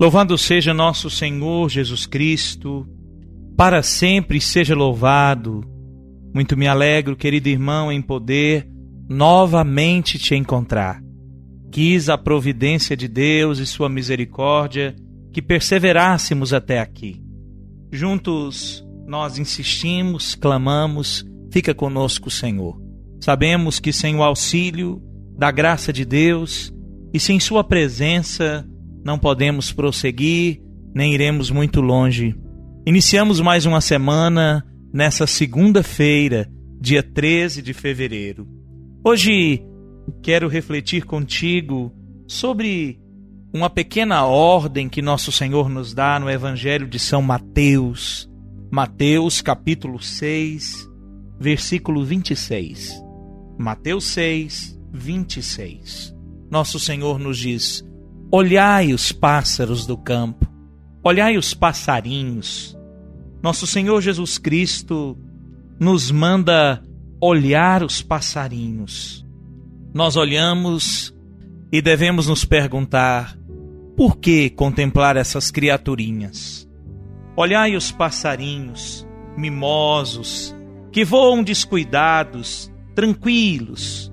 Louvado seja nosso Senhor Jesus Cristo, para sempre seja louvado. Muito me alegro, querido irmão, em poder novamente te encontrar. Quis a providência de Deus e sua misericórdia que perseverássemos até aqui. Juntos nós insistimos, clamamos, fica conosco, Senhor. Sabemos que sem o auxílio da graça de Deus e sem Sua presença, não podemos prosseguir, nem iremos muito longe. Iniciamos mais uma semana nessa segunda-feira, dia 13 de fevereiro. Hoje quero refletir contigo sobre uma pequena ordem que nosso Senhor nos dá no Evangelho de São Mateus. Mateus capítulo 6, versículo 26. Mateus 6, 26. Nosso Senhor nos diz: Olhai os pássaros do campo, olhai os passarinhos. Nosso Senhor Jesus Cristo nos manda olhar os passarinhos. Nós olhamos e devemos nos perguntar: por que contemplar essas criaturinhas? Olhai os passarinhos, mimosos, que voam descuidados, tranquilos,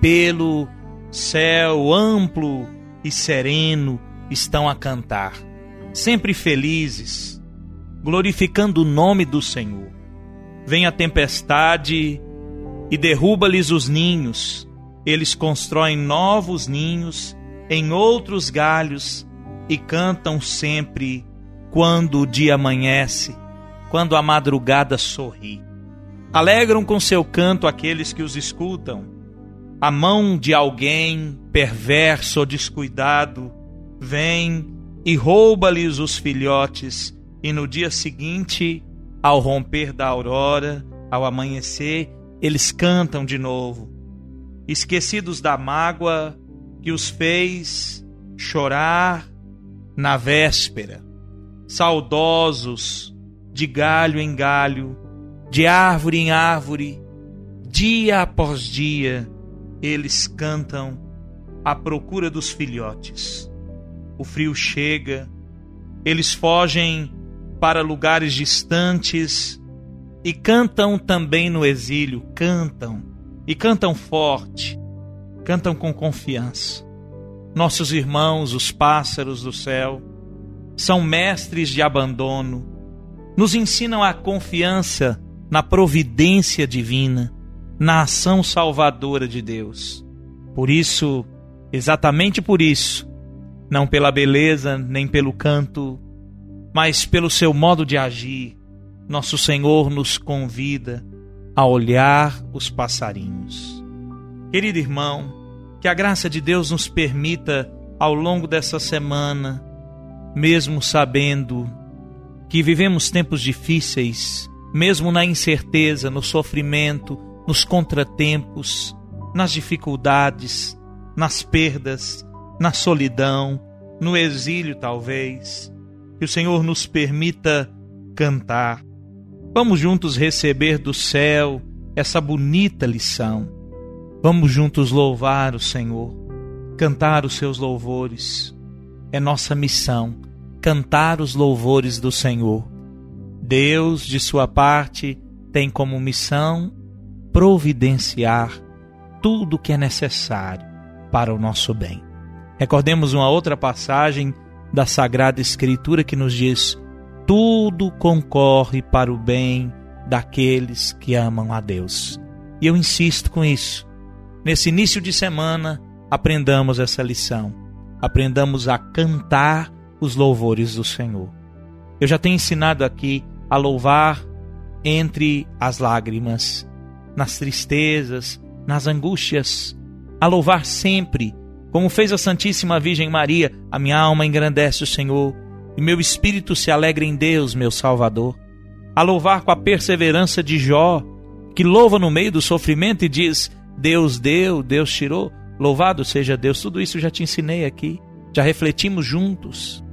pelo céu amplo e sereno estão a cantar, sempre felizes, glorificando o nome do Senhor. Vem a tempestade e derruba-lhes os ninhos, eles constroem novos ninhos em outros galhos e cantam sempre quando o dia amanhece, quando a madrugada sorri. Alegram com seu canto aqueles que os escutam a mão de alguém perverso ou descuidado vem e rouba-lhes os filhotes, e no dia seguinte, ao romper da aurora, ao amanhecer, eles cantam de novo, esquecidos da mágoa que os fez chorar na véspera, saudosos de galho em galho, de árvore em árvore, dia após dia, eles cantam à procura dos filhotes. O frio chega, eles fogem para lugares distantes e cantam também no exílio, cantam e cantam forte, cantam com confiança. Nossos irmãos, os pássaros do céu, são mestres de abandono, nos ensinam a confiança na providência divina na ação salvadora de Deus. Por isso, exatamente por isso, não pela beleza nem pelo canto, mas pelo seu modo de agir, nosso Senhor nos convida a olhar os passarinhos. Querido irmão, que a graça de Deus nos permita, ao longo dessa semana, mesmo sabendo que vivemos tempos difíceis, mesmo na incerteza, no sofrimento, nos contratempos, nas dificuldades, nas perdas, na solidão, no exílio, talvez. Que o Senhor nos permita cantar. Vamos juntos receber do céu essa bonita lição. Vamos juntos louvar o Senhor, cantar os seus louvores. É nossa missão cantar os louvores do Senhor. Deus, de sua parte, tem como missão providenciar tudo o que é necessário para o nosso bem. Recordemos uma outra passagem da Sagrada Escritura que nos diz: tudo concorre para o bem daqueles que amam a Deus. E eu insisto com isso. Nesse início de semana, aprendamos essa lição. Aprendamos a cantar os louvores do Senhor. Eu já tenho ensinado aqui a louvar entre as lágrimas nas tristezas, nas angústias, a louvar sempre Como fez a Santíssima Virgem Maria, a minha alma engrandece o Senhor, e meu espírito se alegra em Deus, meu Salvador. A louvar com a perseverança de Jó, que louva no meio do sofrimento e diz: Deus deu, Deus tirou. Louvado seja Deus. Tudo isso já te ensinei aqui, já refletimos juntos.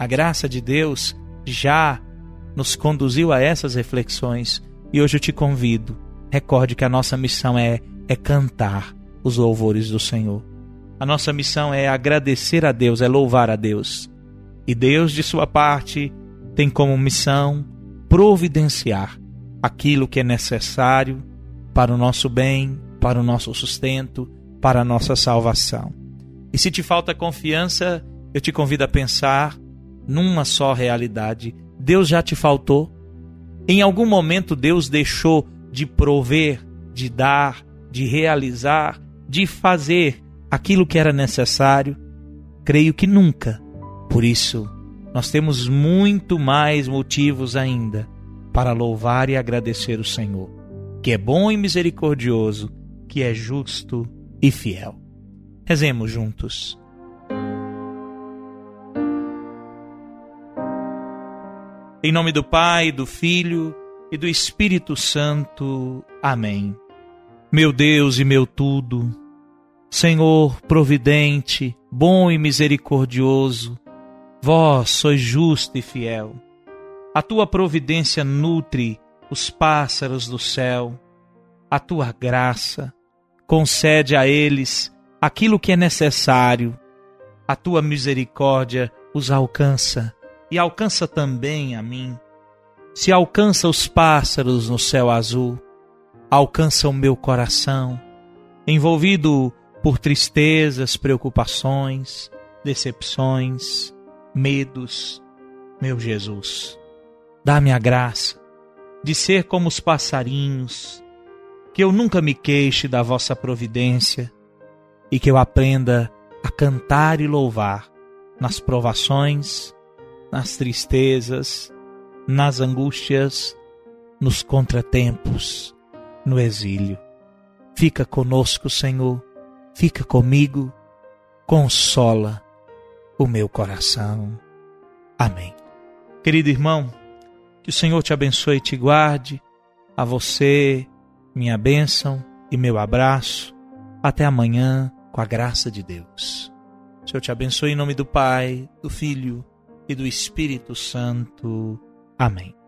A graça de Deus já nos conduziu a essas reflexões e hoje eu te convido. Recorde que a nossa missão é, é cantar os louvores do Senhor. A nossa missão é agradecer a Deus, é louvar a Deus. E Deus, de sua parte, tem como missão providenciar aquilo que é necessário para o nosso bem, para o nosso sustento, para a nossa salvação. E se te falta confiança, eu te convido a pensar numa só realidade. Deus já te faltou? Em algum momento Deus deixou de prover, de dar, de realizar, de fazer aquilo que era necessário? Creio que nunca. Por isso, nós temos muito mais motivos ainda para louvar e agradecer o Senhor, que é bom e misericordioso, que é justo e fiel. Rezemos juntos. Em nome do Pai, do Filho e do Espírito Santo. Amém. Meu Deus e meu tudo, Senhor providente, bom e misericordioso, vós sois justo e fiel. A tua providência nutre os pássaros do céu, a tua graça concede a eles aquilo que é necessário, a tua misericórdia os alcança e alcança também a mim. Se alcança os pássaros no céu azul, alcança o meu coração, envolvido por tristezas, preocupações, decepções, medos. Meu Jesus, dá-me a graça de ser como os passarinhos, que eu nunca me queixe da vossa providência e que eu aprenda a cantar e louvar nas provações nas tristezas, nas angústias, nos contratempos, no exílio. Fica conosco, Senhor, fica comigo, consola o meu coração. Amém. Querido irmão, que o Senhor te abençoe e te guarde. A você, minha bênção e meu abraço. Até amanhã, com a graça de Deus. O Senhor te abençoe em nome do Pai, do Filho e do Espírito Santo. Amém.